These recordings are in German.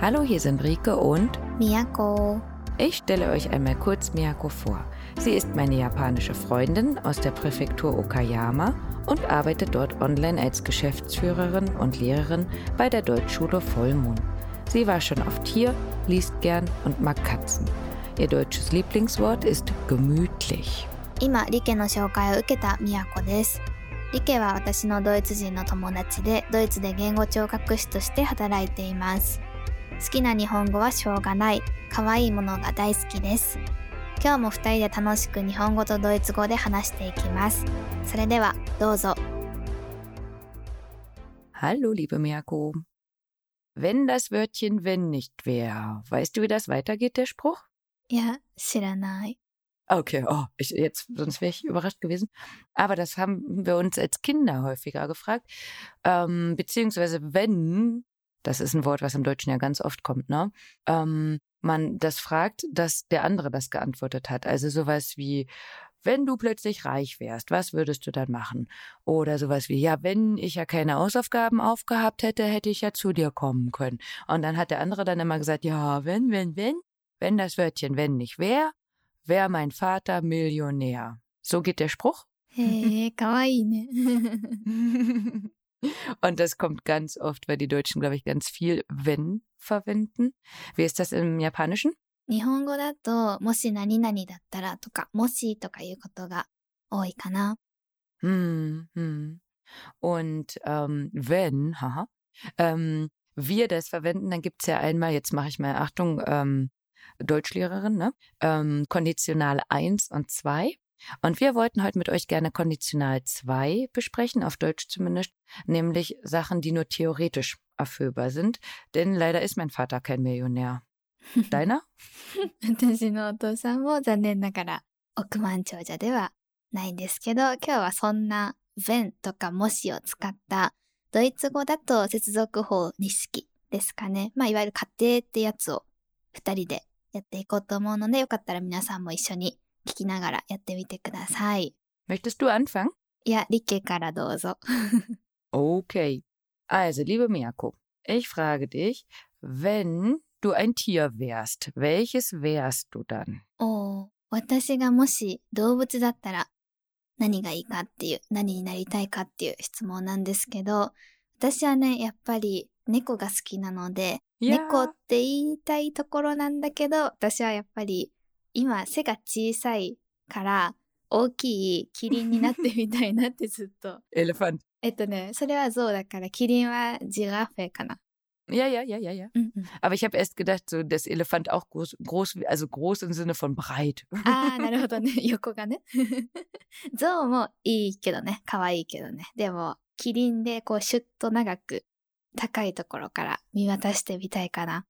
Hallo, hier sind Rike und Miyako. ich stelle euch einmal kurz Miyako vor. Sie ist meine japanische Freundin aus der Präfektur Okayama und arbeitet dort online als Geschäftsführerin und Lehrerin bei der Deutschschule Vollmond. Sie war schon oft hier, liest gern und mag Katzen. Ihr deutsches Lieblingswort ist gemütlich. 今、リケの紹介を受けたみやこです。リケは私のドイツ人の友達で、ドイツで言語聴覚士として働いています。 好きな日本語はしょうがない。可愛いものが大好きです。今日も二人で楽しく日本語とドイツ語で話していきます。それでは、どうぞ。 Hallo, liebe Miyako. Wenn das Wörtchen wenn nicht wäre, weißt du, wie das weitergeht, der Spruch? いや、知らない。 Okay, oh, ich, jetzt, sonst wäre ich überrascht gewesen. Aber das haben wir uns als Kinder häufiger gefragt. Ähm, beziehungsweise wenn, das ist ein Wort, was im Deutschen ja ganz oft kommt, ne? Ähm, man das fragt, dass der andere das geantwortet hat. Also sowas wie, wenn du plötzlich reich wärst, was würdest du dann machen? Oder sowas wie, ja, wenn ich ja keine Hausaufgaben aufgehabt hätte, hätte ich ja zu dir kommen können. Und dann hat der andere dann immer gesagt, ja, wenn, wenn, wenn, wenn das Wörtchen wenn nicht wäre, wäre mein Vater Millionär. So geht der Spruch. Hey, Und das kommt ganz oft, weil die Deutschen, glaube ich, ganz viel wenn verwenden. Wie ist das im Japanischen? 日本語だと、もし何々だったらとか、もしとかいうことが多いかな。 Hm, hm. Und ähm, wenn, haha, ähm, wir das verwenden, dann gibt's ja einmal, jetzt mache ich mal Achtung, ähm, Deutschlehrerin, ne? Ähm, Konditional 1 und 2. Und wir wollten heute mit euch gerne Konditional 2 besprechen, auf Deutsch zumindest, nämlich Sachen, die nur theoretisch erfüllbar sind. Denn leider ist mein Vater kein Millionär. Deiner? 私のお父さんも残念ながら億万長者ではないんですけど、今日はそんな when とかもしを使ったドイツ語だと接続法認識ですかね。まあいわゆる仮定ってやつを二人でやっていこうと思うので、よかったら皆さんも一緒に聞きながらやってみてください。Möchtest du anfangen? いや、リケからどうぞ。Okay. Also, liebe Mirko, ich frage dich, wenn du ein Tier wärst, welches wärst du dann? おー私がもし動物だったら何がいいかっていう、何になりたいかっていう質問なんですけど、私はね、やっぱり猫が好きなので、猫って言いたいところなんだけど、私はやっぱり今背が小さいから大きいキリンになってみたいなってずっと。Elefant. えっとね、それは象だからキリンはジラフェかな。Ja, ja, ja, ja, ja. うんうん、Aber ich habe erst gedacht, so das Elefant auch groß, groß, also groß im Sinne von breit. ああ、なるほどね。横がね。象もいいけどね。可愛いけどね。でも、キリンでこうシュッと長く高いところから見渡してみたいかな。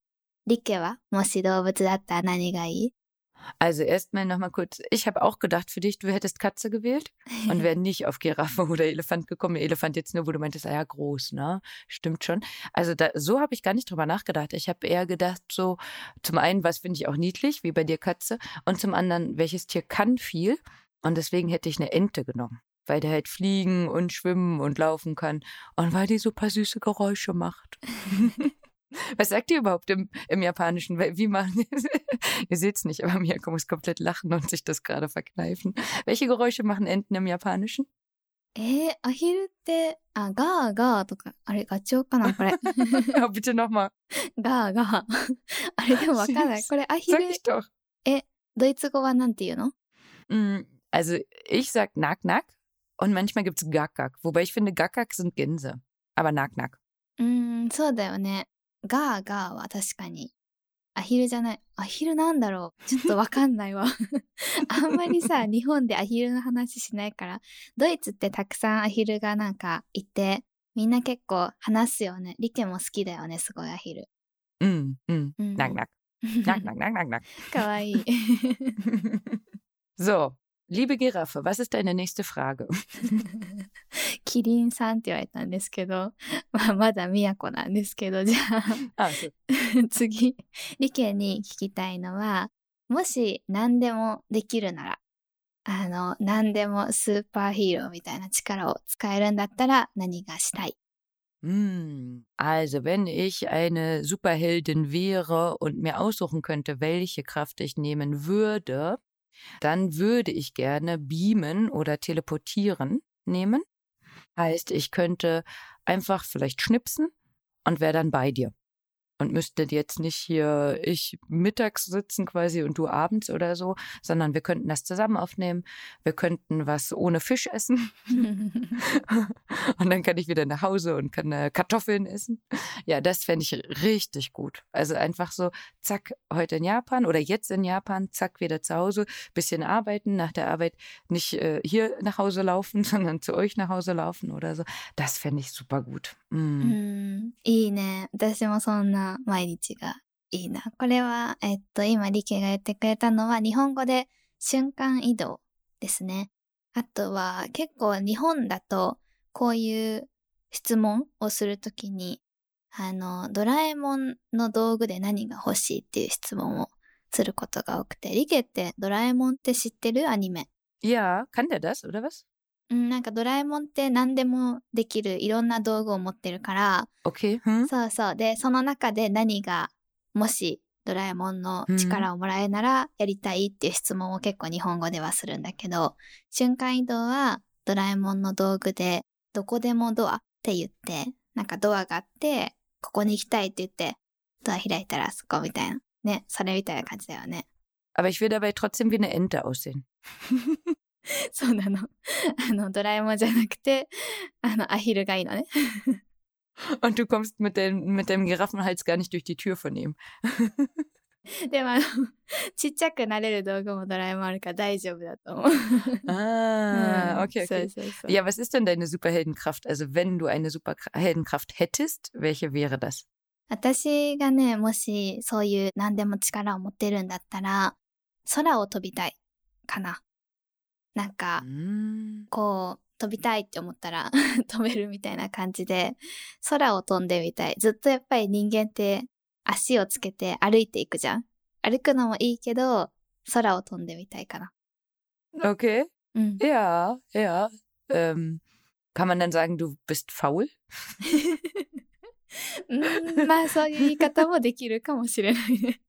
リケは？もし動物だったら何がいい？Also erstmal nochmal kurz, ich habe auch gedacht für dich, du hättest Katze gewählt und wäre nicht auf Giraffe oder Elefant gekommen. Elefant jetzt nur, wo du meintest, ah ja, groß, ne? Stimmt schon. Also da, so habe ich gar nicht drüber nachgedacht. Ich habe eher gedacht, so zum einen, was finde ich auch niedlich, wie bei dir Katze, und zum anderen, welches Tier kann viel. Und deswegen hätte ich eine Ente genommen, weil der halt fliegen und schwimmen und laufen kann und weil die super süße Geräusche macht. Was sagt ihr überhaupt im, im Japanischen? Wie wie machen Ihr seht's nicht, aber Miyako muss komplett lachen und sich das gerade verkneifen. Welche Geräusche machen Enten im Japanischen? えー、アヒルって、あ、ガーガーとか、あれ、ガチョウかなこれ。 Ja, bitte nochmal. ガーガー。あれ、でもわかんない。これ、アヒ Sag ル、 ich doch. ドイツ語はなんて言うの Mm, Also ich sag Nack-Nack und manchmal gibt's Gackak. Wobei ich finde, Gackak sind Gänse. Aber Nack-Nack. うーん、そうだよね。 ガーガーは確かに。アヒルじゃない。アヒルなんだろう。ちょっとわかんないわ。あんまりさ、日本でアヒルの話しないから、ドイツってたくさんアヒルがなんかいて、みんな結構話すよね。リケも好きだよね、すごいアヒル。Mm, mm. うん Nack-Nack. Nack-Nack, Nack-Nack, かわいい。Nack. so, liebe Giraffe, was ist deine nächste Frage? キリンさんって言われたんですけど、まあ、まだ都なんですけど、じゃあ、 Ah, so. 次、リケに聞きたいのは、もし何でもできるなら、あの、何でもスーパーヒーローみたいな力を使えるんだったら何がしたい Hm, also, wenn ich eine Superheldin wäre und mir aussuchen könnte, welche Kraft ich nehmen würde, dann würde ich gerne beamen oder teleportieren nehmen. Heißt, ich könnte einfach vielleicht schnipsen und wäre dann bei dir und müsste jetzt nicht hier ich mittags sitzen quasi und du abends oder so, sondern wir könnten das zusammen aufnehmen. Wir könnten was ohne Fisch essen. und dann kann ich wieder nach Hause und kann äh, Kartoffeln essen. Ja, das fände ich richtig gut. Also einfach so, zack, heute in Japan oder jetzt in Japan, zack, wieder zu Hause, bisschen arbeiten, nach der Arbeit nicht äh, hier nach Hause laufen, sondern zu euch nach Hause laufen oder so. Das fände ich super gut. Mm. いいね。私もそんな 毎日がいいな。これは、えっと、今、リケが言ってくれたのは、日本語で瞬間移動ですね。あとは、結構日本だと、こういう質問をするときに、あの、ドラえもんの道具で何が欲しいっていう質問をすることが多くて、リケってドラえもんって知ってるアニメ？Ja, kann der das, oder was? うん、なんかドラえもんって何でもできるいろんな道具を持ってるから、OK、そうそう。で、その中で何が、もしドラえもんの力をもらえならやりたいっていう質問を結構日本語ではするんだけど、瞬間移動はドラえもんの道具で、どこでもドアって言って、なんかドアがあって、ここに行きたいって言って、ドア開いたらそこみたいな。ね、それみたいな感じだよね。Aber ich will dabei trotzdem wie eine Ente aussehen. そうなの。あの、ドラえもんじゃなくて、あの、アヒルがいいのね。Und du kommst mit dem, mit dem Giraffenhals gar nicht durch die Tür von ihm. でもあの、ちっちゃくなれる道具もドラえもんあるから大丈夫だと思う。ah, okay, okay. そうそうそう Ja, was ist denn deine Superheldenkraft? Also, wenn du eine Superheldenkraft hättest, welche wäre das? 私がね、もしそういう何でも力を持ってるんだったら、空を飛びたいかな。なんか、こう、飛びたいって思ったら 飛べるみたいな感じで、空を飛んでみたい。ずっとやっぱり人間って足をつけて歩いていくじゃん。歩くのもいいけど、空を飛んでみたいかな。Okay. Mhm. Ja, ja. Ähm, kann man dann sagen, du bist faul? まあそういう言い方もできるかもしれないね。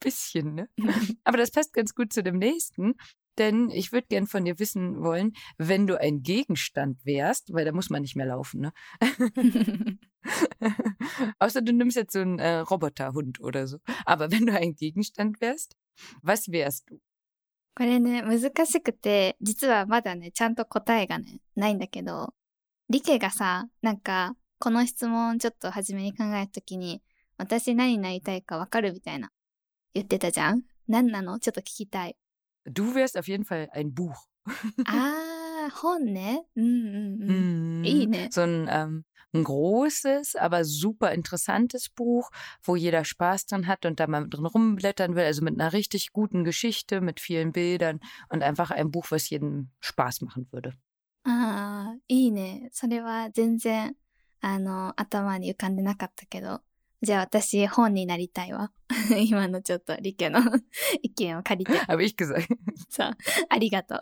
Bisschen, ne? Aber das passt ganz gut zu dem nächsten. Denn ich würde gern von dir wissen wollen, wenn du ein Gegenstand wärst, weil da muss man nicht mehr laufen, ne? Außer du nimmst jetzt so einen äh, Roboterhund oder so. Aber wenn du ein Gegenstand wärst, was wärst du? これね、難しくて、実はまだね、ちゃんと答えがね、ないんだけど、リケがさ、なんか、この質問ちょっと初めに考えたときに、私何になりたいかわかるみたいな言ってたじゃん何なのちょっと聞きたい。 Du wärst auf jeden Fall ein Buch. ah, Honne. Mm, mm, mm. Mm. So ein, ähm, ein großes, aber super interessantes Buch, wo jeder Spaß dran hat und da mal drin rumblättern will. Also mit einer richtig guten Geschichte, mit vielen Bildern und einfach ein Buch, was jedem Spaß machen würde. Ah, いいね。それは全然、あの、頭に浮かんでなかったけど、 じゃあ私本になりたいわ。今のちょっとリケの意見を借りて。Habe ich gesagt. そう。ありがとう。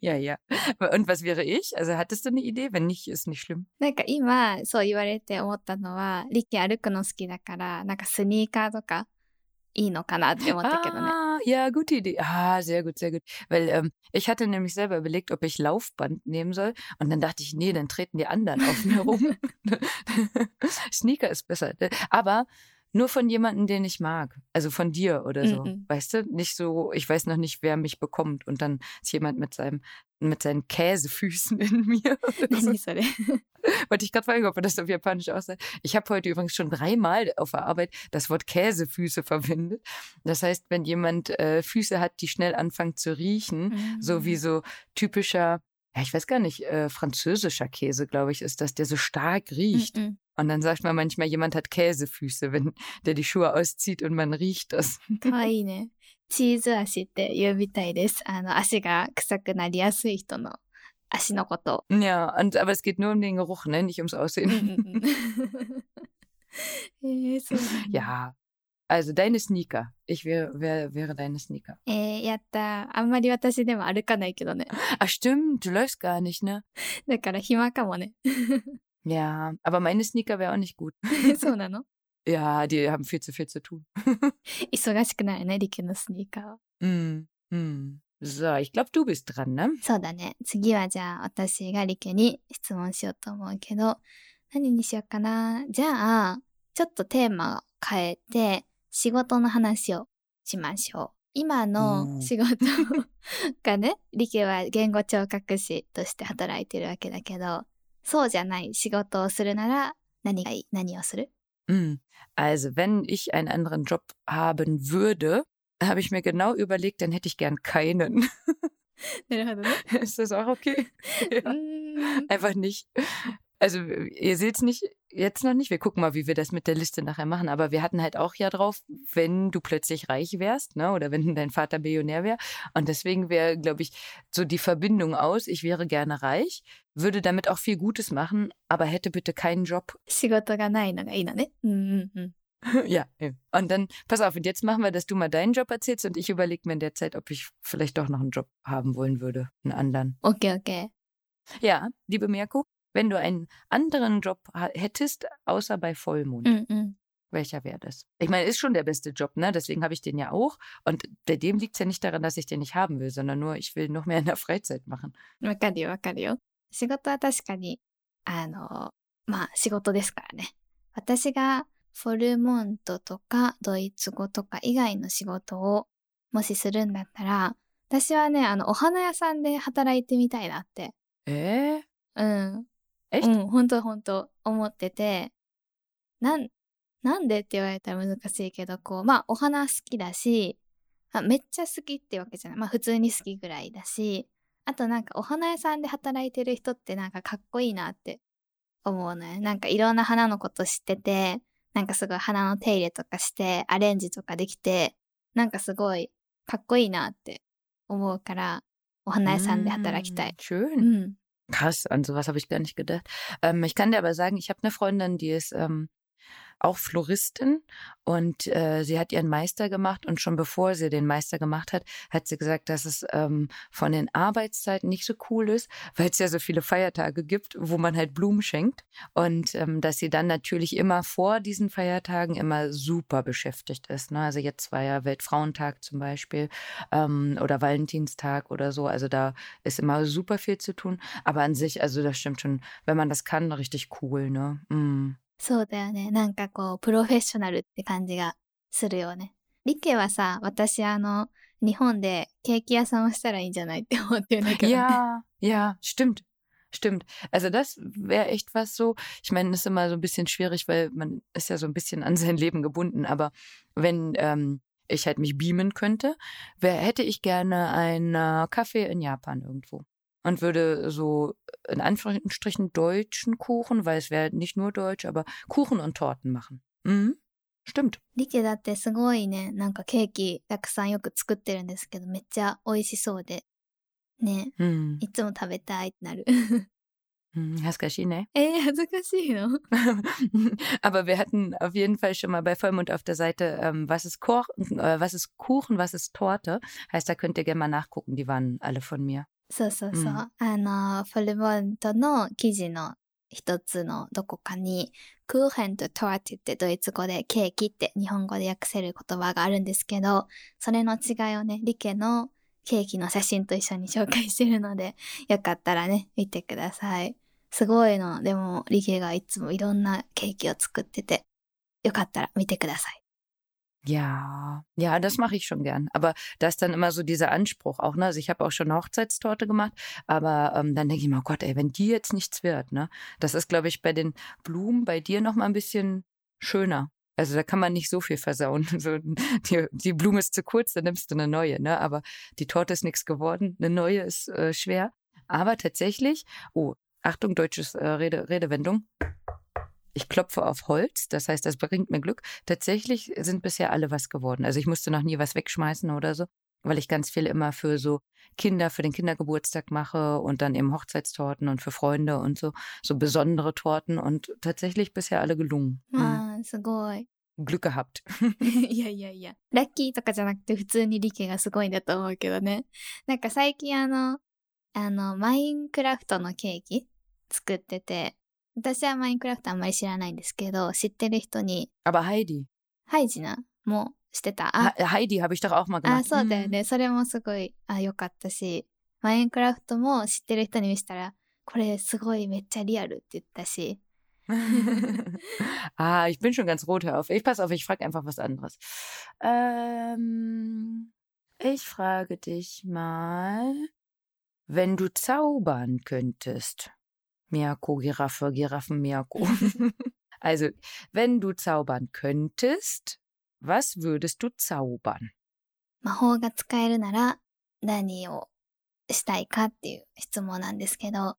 ja, ja. Und was wäre ich? Also hattest du eine Idee? Wenn nicht, ist nicht schlimm. なんか今そう言われて思ったのは、リケ歩くの好きだから、なんかスニーカーとかいいのかなって思ったけどね。Ah, ja, gute Idee. Ah, sehr gut, sehr gut. Weil ähm, ich hatte nämlich selber überlegt, ob ich Laufband nehmen soll. Und dann dachte ich, nee, dann treten die anderen auf mir rum. Sneaker ist besser. Aber nur von jemandem, den ich mag. Also von dir oder so. Mm -mm. Weißt du? Nicht so, ich weiß noch nicht, wer mich bekommt. Und dann ist jemand mit seinem, mit seinen Käsefüßen in mir. So. Wollte ich gerade fragen, ob das auf Japanisch aussagt. Ich habe heute übrigens schon dreimal auf der Arbeit das Wort Käsefüße verwendet. Das heißt, wenn jemand äh, Füße hat, die schnell anfangen zu riechen, mm. so wie so typischer ja, ich weiß gar nicht, äh, französischer Käse, glaube ich, ist das, der so stark riecht. Mm -mm. Und dann sagt man manchmal, jemand hat Käsefüße, wenn der die Schuhe auszieht und man riecht das. かわいいね。チーズ足って言うみたいです。あの、足が臭くなりやすい人の足のこと。Ja, und, aber es geht nur um den Geruch, ne? nicht ums Aussehen. ja, also deine Sneaker. Ich wäre, wäre, wäre deine Sneaker. Äh, ja, da. Ah, stimmt, du läufst gar nicht, ne? だから暇かもね。Ja, aber meine Sneaker wäre auch nicht gut. そうなの Ja, die haben viel zu viel zu tun. 忙しくないね、リケのスニーカーは。Hm, hm. So, ich glaube, du bist dran, ne? そうだね。次はじゃあ私がリケに質問しようと思うけど、何にしようかな？じゃあ、ちょっとテーマを変えて、仕事の話をしましょう。今の仕事がね、リケは言語聴覚士として働いてるわけだけど、そうじゃない仕事をするなら何がいい何をする Hm. Also, wenn ich einen anderen Job haben würde, habe ich mir genau überlegt, dann hätte ich gern keinen. なるほどね。 Ist das auch okay? う Ja. ーん Einfach nicht. Also, ihr seht es nicht, jetzt noch nicht. Wir gucken mal, wie wir das mit der Liste nachher machen. Aber wir hatten halt auch ja drauf, wenn du plötzlich reich wärst, ne? Oder wenn dein Vater Millionär wäre. Und deswegen wäre, glaube ich, so die Verbindung aus, ich wäre gerne reich, würde damit auch viel Gutes machen, aber hätte bitte keinen Job. Mhm, mhm. ja, und dann, pass auf, und jetzt machen wir, dass du mal deinen Job erzählst und ich überlege mir in der Zeit, ob ich vielleicht doch noch einen Job haben wollen würde, einen anderen. Okay, okay. Ja, liebe Mirko, wenn du einen anderen Job ha- hättest, außer bei Vollmond, ー。うんうん。 welcher wäre das? Ich meine, ist schon der beste Job, ne? Deswegen habe ich den ja auch. Und bei dem liegt es ja nicht daran, dass ich den nicht haben will, sondern nur, ich will noch mehr in der Freizeit machen. わかるよわかるよ。仕事は確かに、あの、まあ仕事ですからね。私がフォルモントとかドイツ語とか以外の仕事をもしするんだったら、私はね、あの、お花屋さんで働いてみたいなって。 Äh? うん。 うん、ほんとほんと思ってて、なん、なんでって言われたら難しいけど、こう、まあお花好きだし、あめっちゃ好きってわけじゃない。まあ普通に好きぐらいだし、あとなんかお花屋さんで働いてる人ってなんかかっこいいなって思うのよ。なんかいろんな花のこと知ってて、なんかすごい花の手入れとかして、アレンジとかできて、なんかすごいかっこいいなって思うから、お花屋さんで働きたい Mm,。うん。Krass, an sowas habe ich gar nicht gedacht. Ähm, ich kann dir aber sagen, ich habe eine Freundin, die ist ähm, auch Floristin und äh, sie hat ihren Meister gemacht und schon bevor sie den Meister gemacht hat, hat sie gesagt, dass es ähm, von den Arbeitszeiten nicht so cool ist, weil es ja so viele Feiertage gibt, wo man halt Blumen schenkt und ähm, dass sie dann natürlich immer vor diesen Feiertagen immer super beschäftigt ist. Ne? Also jetzt war ja Weltfrauentag zum Beispiel ähm, oder Valentinstag oder so, also da ist immer super viel zu tun, aber an sich, also das stimmt schon, wenn man das kann, richtig cool, ne? Mm. そうだよね。なんかこう、プロフェッショナルって感じがするよね。リケはさ、私あの、日本でケーキ屋さんをしたらいいんじゃないって思ってるんだけど、ね。 Ja, ja, stimmt. Stimmt. Also das wäre echt was so. Ich meine, das ist immer so ein bisschen schwierig, weil man ist ja so ein bisschen an sein Leben gebunden. Aber wenn ähm, ich halt mich beamen könnte, wär, hätte ich gerne einen äh, Kaffee in Japan irgendwo. Und würde so in Anführungsstrichen deutschen Kuchen, weil es wäre nicht nur deutsch, aber Kuchen und Torten machen. Mhm. Stimmt. リケだってすごいね、なんかケーキたくさんよく作ってるんですけど、めっちゃ美味しそうで。ね、 Hm. いつも食べたいってなる。 Hm, Haskashi, ne? えー、恥ずかしいの Aber wir hatten auf jeden Fall schon mal bei Vollmond auf der Seite, ähm, was ist Koch, äh, was ist Kuchen, was ist Torte. Heißt, da könnt ihr gerne mal nachgucken. Die waren alle von mir. そうそうそう。うんあの、フォルモントの記事の一つのどこかに、クーヘンとトワティってドイツ語でケーキって日本語で訳せる言葉があるんですけど、それの違いをね、リケのケーキの写真と一緒に紹介してるので、よかったらね、見てください。すごいの。でも、リケがいつもいろんなケーキを作ってて、よかったら見てください。Ja, ja, das mache ich schon gern. Aber da ist dann immer so dieser Anspruch auch, ne? Also ich habe auch schon eine Hochzeitstorte gemacht, aber ähm, dann denke ich mir, oh Gott, ey, wenn die jetzt nichts wird, ne? Das ist, glaube ich, bei den Blumen bei dir noch mal ein bisschen schöner. Also da kann man nicht so viel versauen. So, die, die Blume ist zu kurz, dann nimmst du eine neue, ne? Aber die Torte ist nichts geworden, eine neue ist äh, schwer. Aber tatsächlich, oh, Achtung, deutsches äh, Rede, Redewendung Ich klopfe auf Holz, das heißt, das bringt mir Glück. Tatsächlich sind bisher alle was geworden. Also ich musste noch nie was wegschmeißen oder so, weil ich ganz viel immer für so Kinder, für den Kindergeburtstag mache und dann eben Hochzeitstorten und für Freunde und so, so besondere Torten und tatsächlich bisher alle gelungen. Mhm. まあ、すごい。 Glück gehabt. いやいやいや。ラッキーとかじゃなくて普通にリケがすごいんだと思うけどね。なんか最近あの、あの、マインクラフトのケーキ作ってて、 私はマインクラフトあんまり知らないんですけど、知ってる人に。あ、ば、ハイディ。ハイジな。もう、知ってた？あ、ハイディ、ハビシタがオフマグあ、そうだよね。それもすごい、あ、よかったし。マインクラフトも知ってる人に見せたら、これすごい、めっちゃリアルって言ったし。あ、ah, ich bin schon ganz rot, hör auf. Ich pass auf, ich frag einfach was anderes.、Um, ich frage dich mal, wenn du zaubern könntest. Miyako, Giraffe, Giraffen, Miyako. also, wenn du zaubern könntest, was würdest du zaubern? 魔法が使えるなら何をしたいかっていう質問なんですけど、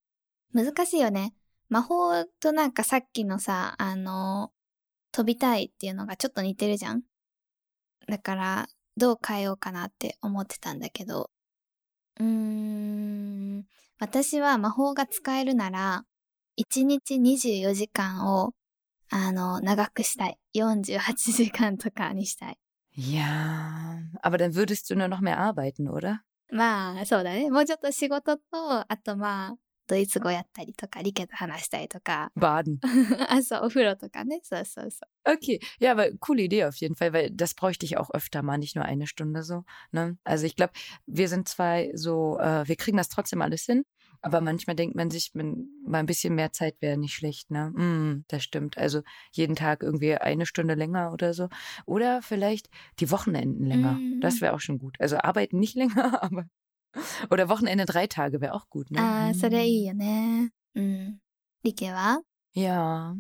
難しいよね。魔法となんかさっきのさ、あの、飛びたいっていうのがちょっと似てるじゃんだから、どう変えようかなって思ってたんだけど、うーん、私は魔法が使えるなら、1日24時間を、あの、長くしたい。48時間とかにしたい。Ja, aber dann würdest du nur noch mehr arbeiten, oder? まあ、そうだね。もうちょっと仕事と、あとまあ、ドイツ語やったりとか、リケと話したりとか、 Baden. あ、そう、お風呂とかね。そうそうそ Okay, ja, aber coole Idee auf jeden Fall, weil das bräuchte ich auch öfter mal, nicht nur eine Stunde so. Ne? Also ich glaube, wir sind zwei so, äh, wir kriegen das trotzdem alles hin, aber manchmal denkt man sich, man, mal ein bisschen mehr Zeit wäre nicht schlecht, ne? Mm, das stimmt. Also jeden Tag irgendwie eine Stunde länger oder so. Oder vielleicht die Wochenenden länger. Mm. Das wäre auch schon gut. Also arbeiten nicht länger, aber. Oder Wochenende drei Tage wäre auch gut, う。 ne? ああ、それいい Mm. よね。うん。リケは Ja.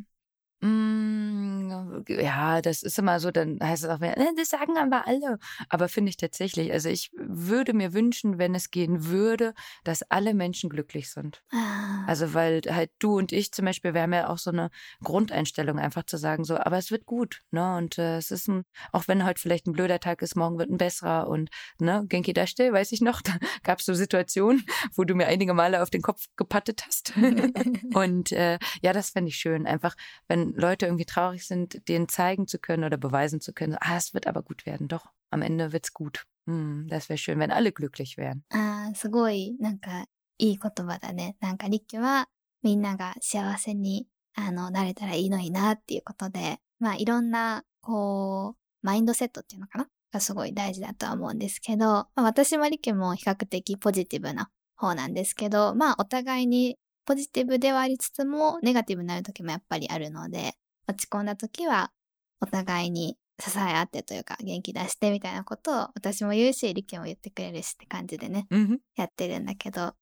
Mm, ja, das ist immer so, dann heißt es auch "Äh, das sagen aber alle. Aber finde ich tatsächlich, also ich würde mir wünschen, wenn es gehen würde, dass alle Menschen glücklich sind. ああ。Also weil halt du und ich zum Beispiel, wir haben ja auch so eine Grundeinstellung, einfach zu sagen so, aber es wird gut, ne? Und äh, es ist ein, auch wenn heute vielleicht ein blöder Tag ist, morgen wird ein besserer und ne, Genki Dashte, weiß ich noch, da gab es so Situationen, wo du mir einige Male auf den Kopf gepattet hast. und äh, ja, das fände ich schön, einfach, wenn Leute irgendwie traurig sind, denen zeigen zu können oder beweisen zu können, ah, es wird aber gut werden, doch, am Ende wird's gut. Hm, das wäre schön, wenn alle glücklich wären. ああ、すごい、なんか、いい言葉だね。なんか、リケは、みんなが幸せに、あの、なれたらいいのになっていうことで、まあ、いろんな、こう、マインドセットっていうのかながすごい大事だとは思うんですけど、まあ、私もリケも比較的ポジティブな方なんですけど、まあ、お互いにポジティブではありつつも、ネガティブになる時もやっぱりあるので、落ち込んだ時は、お互いに支え合ってというか、元気出してみたいなことを私も言うし、リケも言ってくれるしって感じでね、Mhm. やってるんだけど、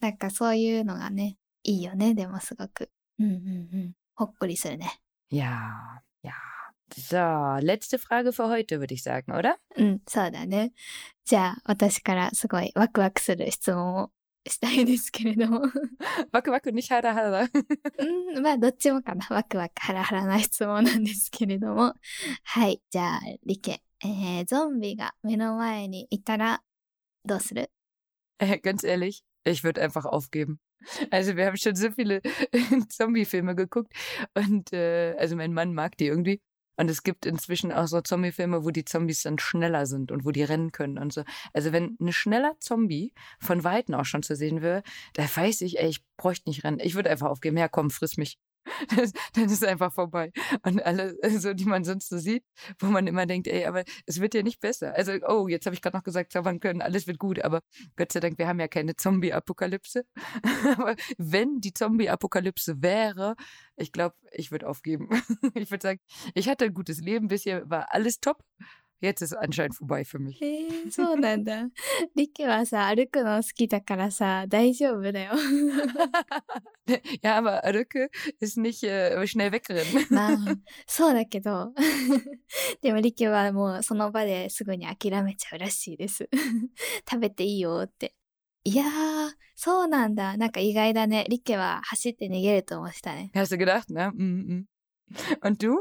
なんかそういうのがね、いいよね、でもすごく。うんうんうん。ほっこりするね。Ja, ja. So, letzte Frage für heute, würde ich sagen, oder? うん、そうだね。じゃあ、私からすごいワクワクする質問をしたいですけれども。 Wacke, wacke, nicht hara, hara. うん、まあ、どっちもかな。ワクワクハラハラな質問なんですけれども。はい、じゃあ、リケ。えー、ゾンビが目の前にいたら、どうする Äh, ganz ehrlich, ich würde einfach aufgeben. Also wir haben schon so viele Zombie-Filme geguckt und äh, also mein Mann mag die irgendwie. Und es gibt inzwischen auch so Zombie-Filme, wo die Zombies dann schneller sind und wo die rennen können und so. Also wenn ein schneller Zombie von Weitem auch schon zu sehen wäre, da weiß ich, ey, ich bräuchte nicht rennen. Ich würde einfach aufgeben. Ja, komm, friss mich. Dann ist einfach vorbei. Und alle, so die man sonst so sieht, wo man immer denkt, ey, aber es wird ja nicht besser. Also, oh, jetzt habe ich gerade noch gesagt, zaubern können, alles wird gut, aber Gott sei Dank, wir haben ja keine Zombie-Apokalypse. aber wenn die Zombie-Apokalypse wäre, ich glaube, ich würde aufgeben. ich würde sagen, ich hatte ein gutes Leben, bisher war alles top Jetzt ist es anscheinend vorbei für mich. えー、そうなんだ。リケはさ、歩くの好きだからさ、大丈夫だよ。 ja, aber Rücke ist nicht äh, schnell wegrennen. まあ、そうだけど。でもリケはもうその場ですぐに諦めちゃうらしいです。食べていいよって。いやー、そうなんだ。なんか意外だね。リケは走って逃げると思ってたね。 Hast du gedacht, ne? Mm -mm. Und du?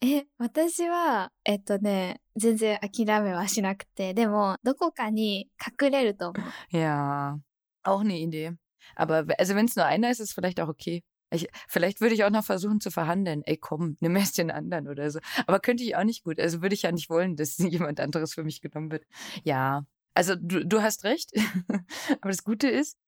え、私は、えっとね、全然諦めはしなくて、でも、どこかに隠れると思う。 Ja, auch eine Idee. Aber w- also wenn es nur einer ist, ist vielleicht auch okay. Ich, vielleicht würde ich auch noch versuchen zu verhandeln. Ey, komm, nimm erst den anderen oder so. Aber könnte ich auch nicht gut. Also würde ich ja nicht wollen, dass jemand anderes für mich genommen wird. Ja, also du, du hast recht. Aber das Gute ist,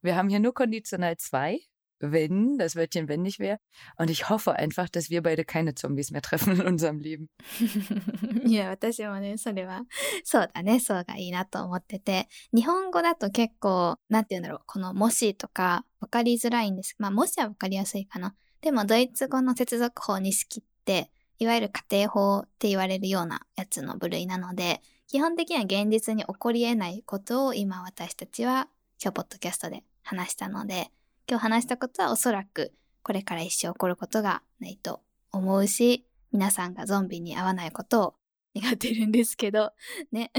wir haben hier nur konditional zwei. Wenn, das Wörtchen wenn nicht wäre. Und ich hoffe einfach, dass wir beide keine Zombies mehr treffen in unserem Leben. いや、私もね、それは、そうだね、そうがいいなと思ってて、日本語だと結構、なんて言うんだろう、このもしとかわかりづらいんです。まあ、もしはわかりやすいかな。でも、ドイツ語の接続法に式って、いわゆる家庭法って言われるようなやつの部類なので、基本的には現実に起こり得ないことを今私たちは今日ポッドキャストで話したので、今日話したことはおそらくこれから一生起こることがないと思うし、皆さんがゾンビに合わないことを願ってるんですけど、ね。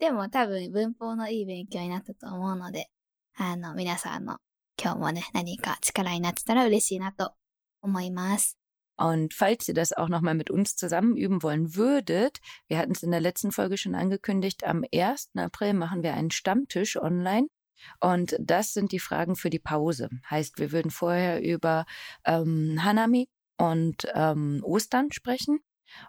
でも多分文法のいい勉強になったと思うので、あの、皆さんの今日もね、何か力になってたら嬉しいなと思います。Und falls ihr das auch nochmal mit uns zusammen üben wollen würdet, wir hatten es in der letzten Folge schon angekündigt, am 1. April machen wir einen Stammtisch online und das sind die Fragen für die Pause. Heißt, wir würden vorher über ähm, Hanami und ähm, Ostern sprechen.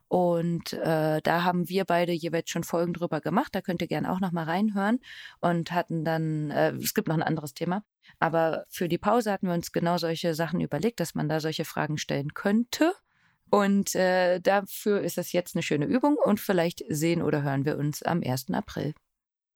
Und äh, da haben wir beide jeweils schon Folgen drüber gemacht. Da könnt ihr gerne auch nochmal reinhören. Und hatten dann, äh, es gibt noch ein anderes Thema. Aber für die Pause hatten wir uns genau solche Sachen überlegt, dass man da solche Fragen stellen könnte. Und äh, dafür ist das jetzt eine schöne Übung und vielleicht sehen oder hören wir uns am 1. April.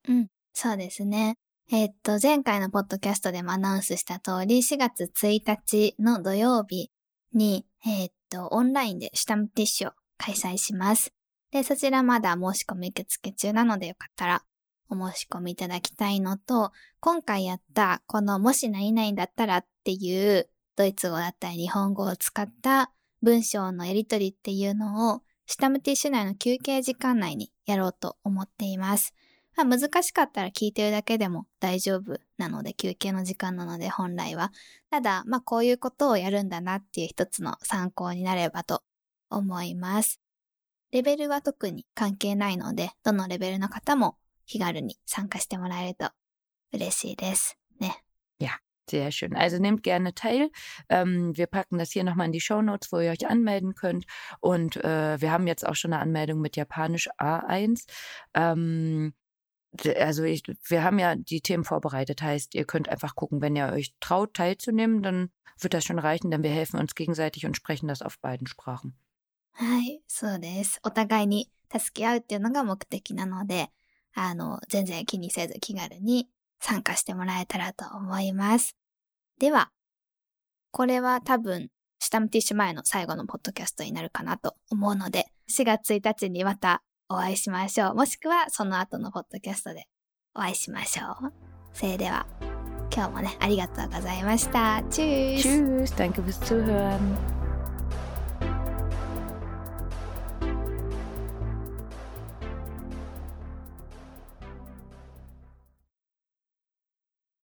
うん、そうですね。 え、っと、前回のポッドキャストでもアナウンスした通り、4月1日の土曜日に、え、っと、オンラインでシュタムティッシュを開催します。で、そちらまだ申し込み受付中なのでよかったらお申し込みいただきたいのと、今回やったこのもし何々だったらっていうドイツ語だったり日本語を使った文章のやりとりっていうのをシュタムティッシュ内の休憩時間内にやろうと思っています。まあ、難しかったら聞いてるだけでも大丈夫なので、休憩の時間なので本来は。ただ、まあこういうことをやるんだなっていう一つの参考になればと思います。レベルは特に関係ないので、どのレベルの方も気軽に参加してもらえると嬉しいですね。Ja, Sehr schön. Also nehmt gerne teil. Ähm, wir packen das hier nochmal in die Show Notes, wo ihr euch anmelden könnt. Und äh, wir haben jetzt auch schon eine Anmeldung mit Japanisch A1. Ähm, also ich, wir haben ja die Themen vorbereitet, heißt, ihr könnt einfach gucken, wenn ihr euch traut, teilzunehmen, dann wird das schon reichen, denn wir helfen uns gegenseitig und sprechen das auf beiden Sprachen. はい、そうです。お互いに助け合うっていうのが目的なので、あの、全然気にせず気軽に参加してもらえたらと思います。では、これは多分、シタムティッシュ前の最後のポッドキャストになるかなと思うので、4月1日にまた お会いしましょう。もしくはその後のポッドキャストでお会いしましょう。それでは、今日もね、ありがとうございました。チュース Tschüss, danke fürs Zuhören.